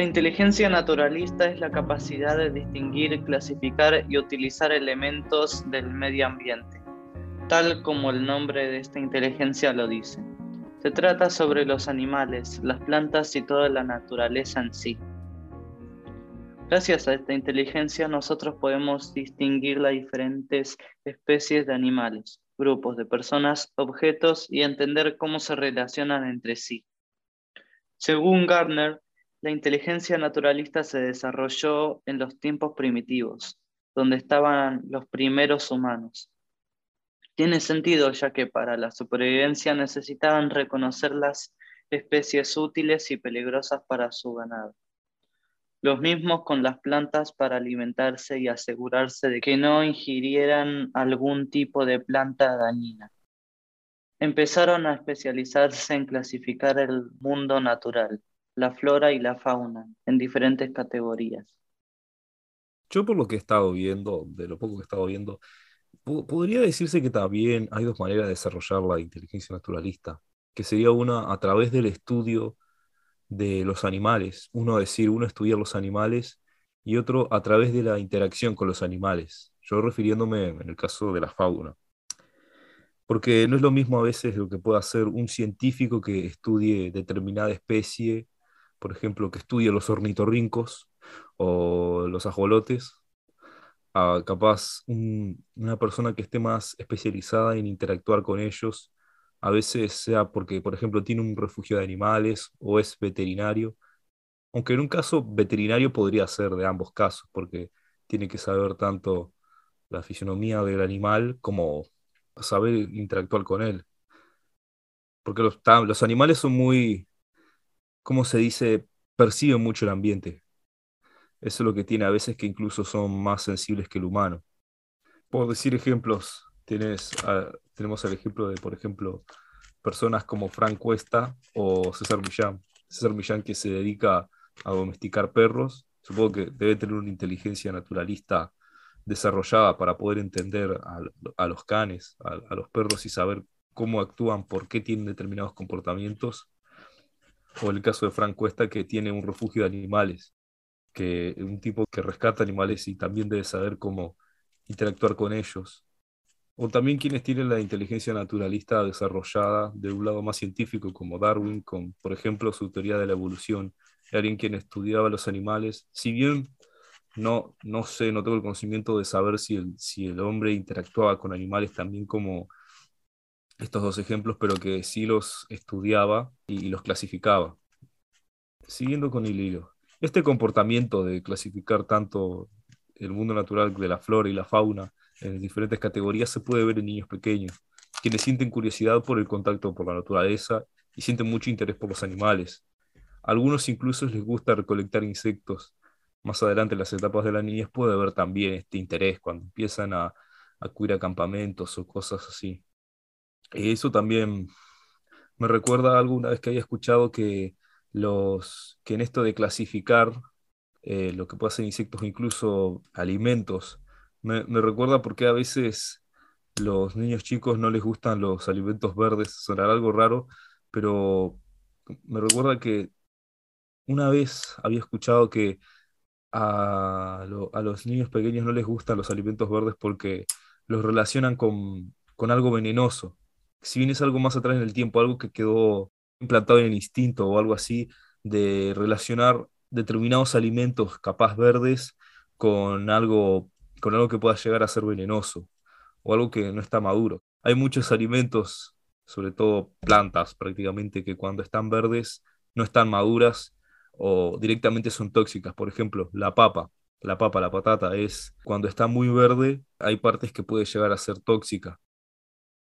La inteligencia naturalista es la capacidad de distinguir, clasificar y utilizar elementos del medio ambiente, tal como el nombre de esta inteligencia lo dice. Se trata sobre los animales, las plantas y toda la naturaleza en sí. Gracias a esta inteligencia nosotros podemos distinguir las diferentes especies de animales, grupos de personas, objetos y entender cómo se relacionan entre sí. Según Gardner, la inteligencia naturalista se desarrolló en los tiempos primitivos, donde estaban los primeros humanos. Tiene sentido ya que para la supervivencia necesitaban reconocer las especies útiles y peligrosas para su ganado. Los mismos con las plantas para alimentarse y asegurarse de que no ingirieran algún tipo de planta dañina. Empezaron a especializarse en clasificar el mundo natural, la flora y la fauna en diferentes categorías. Yo por lo que he estado viendo, de lo poco que he estado viendo, podría decirse que también hay dos maneras de desarrollar la inteligencia naturalista, que sería una a través del estudio de los animales, uno decir, uno estudiar los animales y otro a través de la interacción con los animales, yo refiriéndome en el caso de la fauna. Porque no es lo mismo a veces lo que puede hacer un científico que estudie determinada especie por ejemplo, que estudie los ornitorrincos o los ajolotes, a capaz una persona que esté más especializada en interactuar con ellos, a veces sea porque, por ejemplo, tiene un refugio de animales o es veterinario, aunque en un caso veterinario podría ser de ambos casos, porque tiene que saber tanto la fisionomía del animal como saber interactuar con él. Porque los, los animales son muy, ¿cómo se dice? Perciben mucho el ambiente. Eso es lo que tiene a veces que incluso son más sensibles que el humano. Por decir ejemplos, tienes, ah, tenemos el ejemplo de, por ejemplo, personas como Frank Cuesta o César Millán. César Millán que se dedica a domesticar perros, supongo que debe tener una inteligencia naturalista desarrollada para poder entender a, los canes, a, los perros y saber cómo actúan, por qué tienen determinados comportamientos o el caso de Frank Cuesta, que tiene un refugio de animales, que un tipo que rescata animales y también debe saber cómo interactuar con ellos. O también quienes tienen la inteligencia naturalista desarrollada de un lado más científico, como Darwin, con, por ejemplo, su teoría de la evolución, alguien quien estudiaba los animales. Si bien no, no sé, no tengo el conocimiento de saber si el, si el hombre interactuaba con animales también como estos dos ejemplos, pero que sí los estudiaba y, los clasificaba. Siguiendo con el este comportamiento de clasificar tanto el mundo natural de la flora y la fauna en diferentes categorías se puede ver en niños pequeños, quienes sienten curiosidad por el contacto por la naturaleza y sienten mucho interés por los animales. A algunos incluso les gusta recolectar insectos. Más adelante en las etapas de la niñez puede haber también este interés cuando empiezan a acudir a campamentos o cosas así. Eso también me recuerda alguna vez que haya escuchado que, los, que en esto de clasificar eh, lo que puede ser insectos, incluso alimentos, me, recuerda porque a veces los niños chicos no les gustan los alimentos verdes, sonará algo raro, pero me recuerda que una vez había escuchado que a, a, los niños pequeños no les gustan los alimentos verdes porque los relacionan con, con algo venenoso si bien es algo más atrás en el tiempo, algo que quedó implantado en el instinto o algo así, de relacionar determinados alimentos capaz verdes con algo, con algo que pueda llegar a ser venenoso o algo que no está maduro. Hay muchos alimentos, sobre todo plantas prácticamente, que cuando están verdes no están maduras o directamente son tóxicas. Por ejemplo, la papa. La papa, la patata, es cuando está muy verde, hay partes que puede llegar a ser tóxica.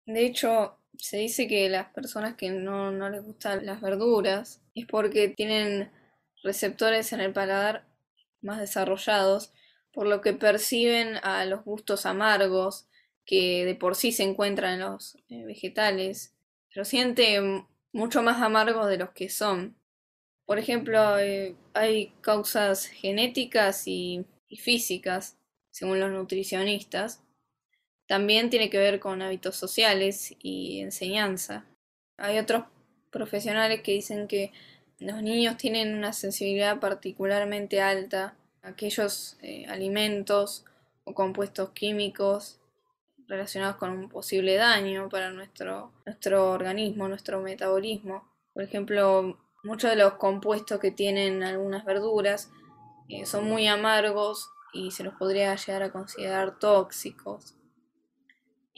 De hecho, se dice que las personas que no, no les gustan las verduras es porque tienen receptores en el paladar más desarrollados, por lo que perciben a los gustos amargos que de por sí se encuentran en los eh, vegetales, lo sienten mucho más amargos de los que son. Por ejemplo, eh, hay causas genéticas y físicas, según los nutricionistas, también tiene que ver con hábitos sociales y enseñanza. Hay otros profesionales que dicen que los niños tienen una sensibilidad particularmente alta a aquellos eh, alimentos o compuestos químicos relacionados con un posible daño para nuestro, nuestro organismo, nuestro metabolismo. Por ejemplo, muchos de los compuestos que tienen algunas verduras eh, son muy amargos y se los podría llegar a considerar tóxicos.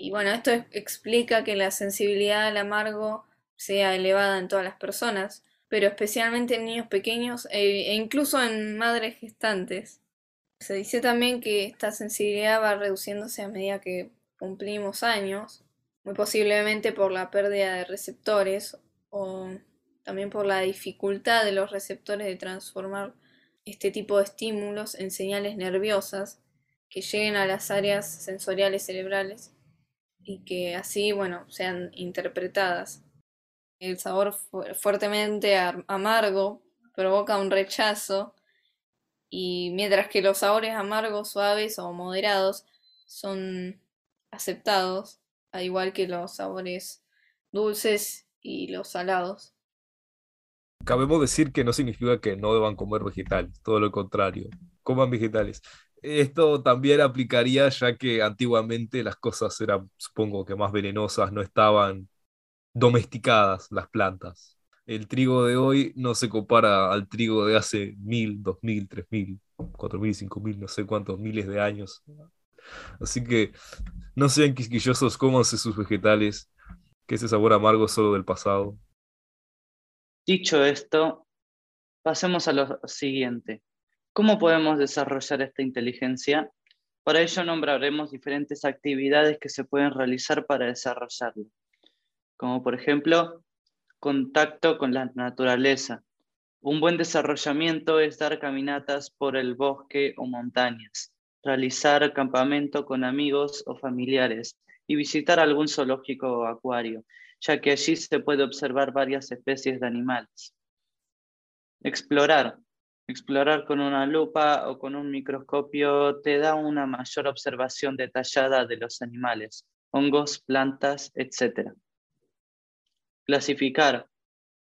Y bueno, esto explica que la sensibilidad al amargo sea elevada en todas las personas, pero especialmente en niños pequeños e, e incluso en madres gestantes. Se dice también que esta sensibilidad va reduciéndose a medida que cumplimos años, muy posiblemente por la pérdida de receptores o también por la dificultad de los receptores de transformar este tipo de estímulos en señales nerviosas que lleguen a las áreas sensoriales cerebrales y que así, bueno, sean interpretadas. El sabor fuertemente amargo provoca un rechazo y mientras que los sabores amargos, suaves o moderados son aceptados, al igual que los sabores dulces y los salados. Cabemos decir que no significa que no deban comer vegetales, todo lo contrario, coman vegetales. Esto también aplicaría ya que antiguamente las cosas eran, supongo que más venenosas, no estaban domesticadas las plantas. El trigo de hoy no se compara al trigo de hace mil, dos mil, tres mil, cuatro mil, cinco mil, no sé cuántos miles de años. Así que no sean quisquillosos, cómanse sus vegetales, que ese sabor amargo es solo del pasado. Dicho esto, pasemos a lo siguiente. ¿Cómo podemos desarrollar esta inteligencia? Para ello nombraremos diferentes actividades que se pueden realizar para desarrollarlo, como por ejemplo, contacto con la naturaleza. Un buen desarrollamiento es dar caminatas por el bosque o montañas, realizar campamento con amigos o familiares y visitar algún zoológico o acuario, ya que allí se puede observar varias especies de animales. Explorar. Explorar con una lupa o con un microscopio te da una mayor observación detallada de los animales, hongos, plantas, etc. Clasificar.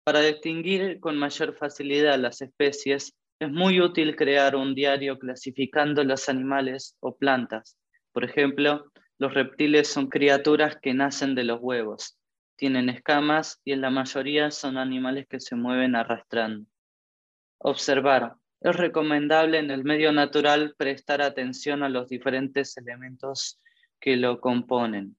Para distinguir con mayor facilidad las especies, es muy útil crear un diario clasificando los animales o plantas. Por ejemplo, los reptiles son criaturas que nacen de los huevos, tienen escamas y en la mayoría son animales que se mueven arrastrando. Observar. Es recomendable en el medio natural prestar atención a los diferentes elementos que lo componen.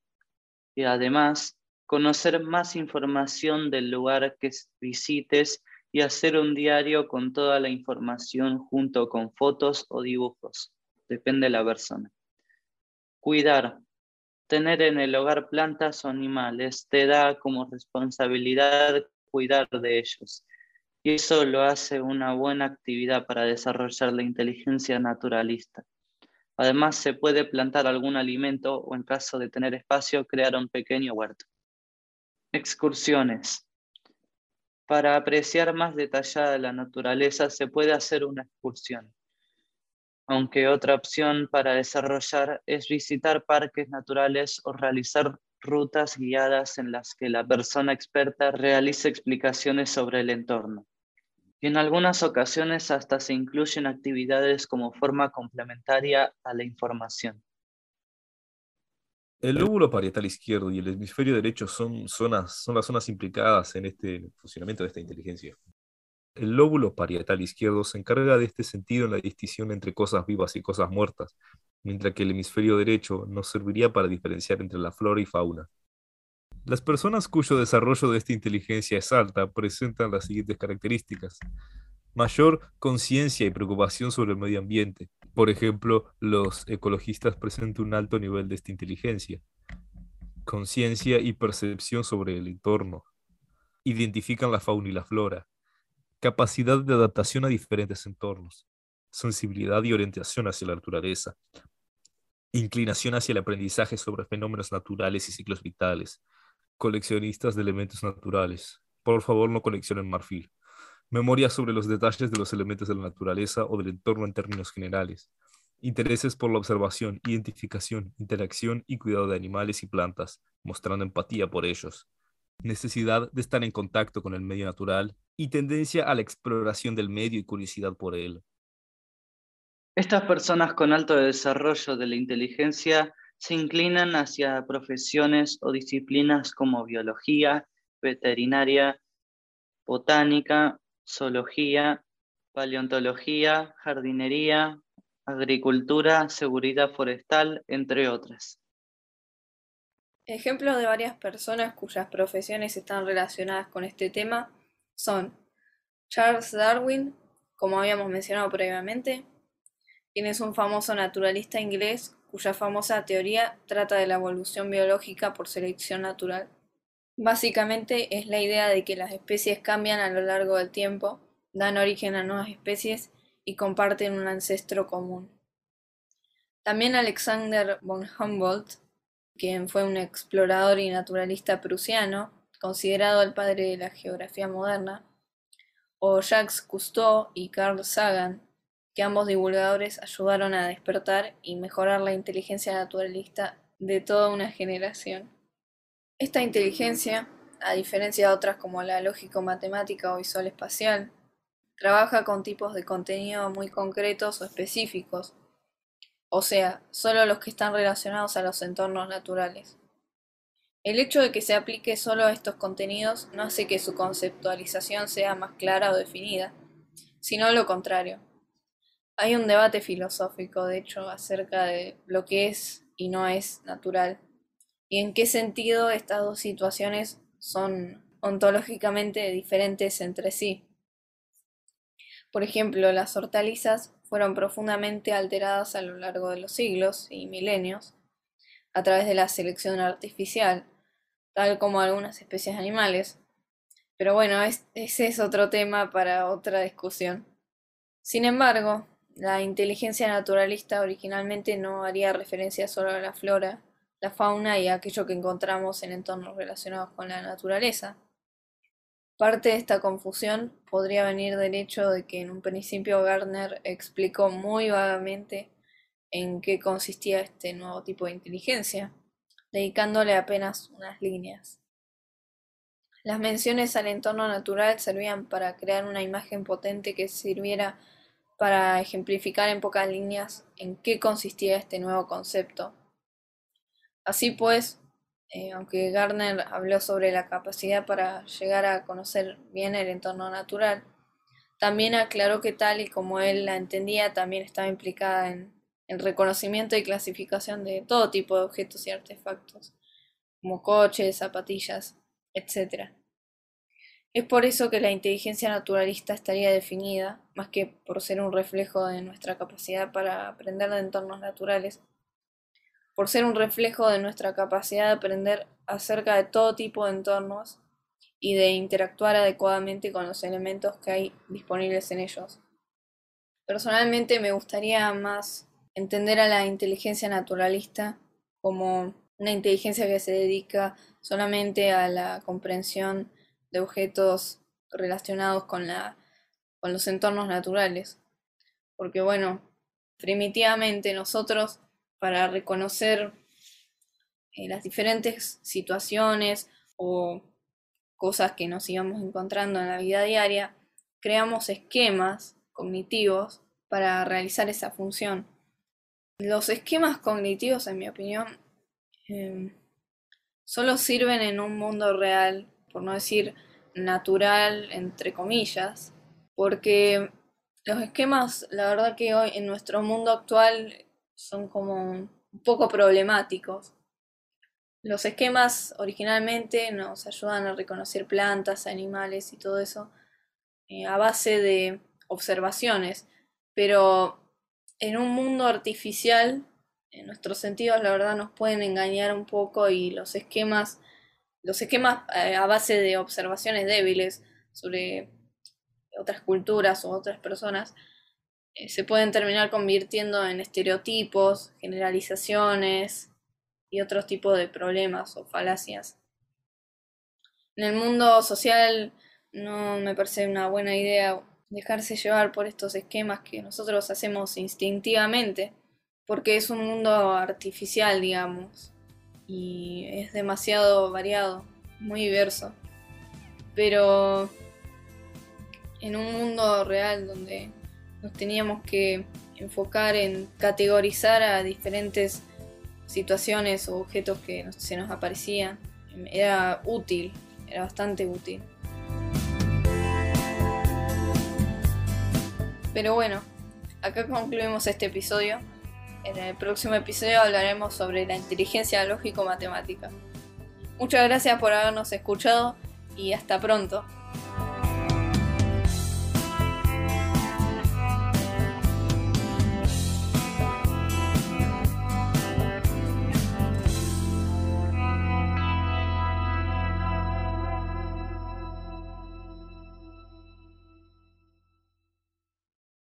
Y además, conocer más información del lugar que visites y hacer un diario con toda la información junto con fotos o dibujos. Depende de la persona. Cuidar. Tener en el hogar plantas o animales te da como responsabilidad cuidar de ellos y eso lo hace una buena actividad para desarrollar la inteligencia naturalista. Además, se puede plantar algún alimento o en caso de tener espacio, crear un pequeño huerto. Excursiones. Para apreciar más detallada la naturaleza se puede hacer una excursión, aunque otra opción para desarrollar es visitar parques naturales o realizar rutas guiadas en las que la persona experta realice explicaciones sobre el entorno en algunas ocasiones hasta se incluyen actividades como forma complementaria a la información. El lóbulo parietal izquierdo y el hemisferio derecho son, zonas, son las zonas implicadas en este funcionamiento de esta inteligencia. El lóbulo parietal izquierdo se encarga de este sentido en la distinción entre cosas vivas y cosas muertas, mientras que el hemisferio derecho nos serviría para diferenciar entre la flora y fauna. Las personas cuyo desarrollo de esta inteligencia es alta presentan las siguientes características. Mayor conciencia y preocupación sobre el medio ambiente. Por ejemplo, los ecologistas presentan un alto nivel de esta inteligencia. Conciencia y percepción sobre el entorno. Identifican la fauna y la flora. Capacidad de adaptación a diferentes entornos. Sensibilidad y orientación hacia la naturaleza. Inclinación hacia el aprendizaje sobre fenómenos naturales y ciclos vitales coleccionistas de elementos naturales. Por favor, no coleccionen marfil. Memoria sobre los detalles de los elementos de la naturaleza o del entorno en términos generales. Intereses por la observación, identificación, interacción y cuidado de animales y plantas, mostrando empatía por ellos. necesidad de estar en contacto con el medio natural y tendencia a la exploración del medio y curiosidad por él. Estas personas con alto desarrollo de la inteligencia se inclinan hacia profesiones o disciplinas como biología, veterinaria, botánica, zoología, paleontología, jardinería, agricultura, seguridad forestal, entre otras. Ejemplos de varias personas cuyas profesiones están relacionadas con este tema son Charles Darwin, como habíamos mencionado previamente, quien es un famoso naturalista inglés cuya famosa teoría trata de la evolución biológica por selección natural. Básicamente es la idea de que las especies cambian a lo largo del tiempo, dan origen a nuevas especies y comparten un ancestro común. También Alexander von Humboldt, quien fue un explorador y naturalista prusiano, considerado el padre de la geografía moderna, o Jacques Cousteau y Carl Sagan, que ambos divulgadores ayudaron a despertar y mejorar la inteligencia naturalista de toda una generación. Esta inteligencia, a diferencia de otras como la lógico-matemática o visual-espacial, trabaja con tipos de contenido muy concretos o específicos, o sea, solo los que están relacionados a los entornos naturales. El hecho de que se aplique solo a estos contenidos no hace que su conceptualización sea más clara o definida, sino lo contrario. Hay un debate filosófico, de hecho, acerca de lo que es y no es natural, y en qué sentido estas dos situaciones son ontológicamente diferentes entre sí. Por ejemplo, las hortalizas fueron profundamente alteradas a lo largo de los siglos y milenios a través de la selección artificial, tal como algunas especies animales. Pero bueno, ese es otro tema para otra discusión. Sin embargo, la inteligencia naturalista originalmente no haría referencia solo a la flora, la fauna y aquello que encontramos en entornos relacionados con la naturaleza. Parte de esta confusión podría venir del hecho de que en un principio Gardner explicó muy vagamente en qué consistía este nuevo tipo de inteligencia, dedicándole apenas unas líneas. Las menciones al entorno natural servían para crear una imagen potente que sirviera para ejemplificar en pocas líneas en qué consistía este nuevo concepto. Así pues, eh, aunque Gardner habló sobre la capacidad para llegar a conocer bien el entorno natural, también aclaró que tal y como él la entendía, también estaba implicada en el reconocimiento y clasificación de todo tipo de objetos y artefactos, como coches, zapatillas, etc. Es por eso que la inteligencia naturalista estaría definida, más que por ser un reflejo de nuestra capacidad para aprender de entornos naturales, por ser un reflejo de nuestra capacidad de aprender acerca de todo tipo de entornos y de interactuar adecuadamente con los elementos que hay disponibles en ellos. Personalmente me gustaría más entender a la inteligencia naturalista como una inteligencia que se dedica solamente a la comprensión de objetos relacionados con, la, con los entornos naturales. Porque bueno, primitivamente nosotros para reconocer eh, las diferentes situaciones o cosas que nos íbamos encontrando en la vida diaria, creamos esquemas cognitivos para realizar esa función. Los esquemas cognitivos, en mi opinión, em, solo sirven en un mundo real por no decir natural, entre comillas, porque los esquemas, la verdad que hoy en nuestro mundo actual son como un poco problemáticos. Los esquemas originalmente nos ayudan a reconocer plantas, animales y todo eso eh, a base de observaciones, pero en un mundo artificial, en nuestros sentidos la verdad nos pueden engañar un poco y los esquemas los esquemas eh, a base de observaciones débiles sobre otras culturas o otras personas eh, se pueden terminar convirtiendo en estereotipos, generalizaciones y otros tipos de problemas o falacias. En el mundo social no me parece una buena idea dejarse llevar por estos esquemas que nosotros hacemos instintivamente, porque es un mundo artificial, digamos y es demasiado variado. muy diverso. Pero en un mundo real donde nos teníamos que enfocar en categorizar a diferentes situaciones o objetos que se nos aparecían, era útil, era bastante útil. Pero bueno, acá concluimos este episodio. En el próximo episodio hablaremos sobre la inteligencia lógico-matemática. Muchas gracias por habernos escuchado y hasta pronto.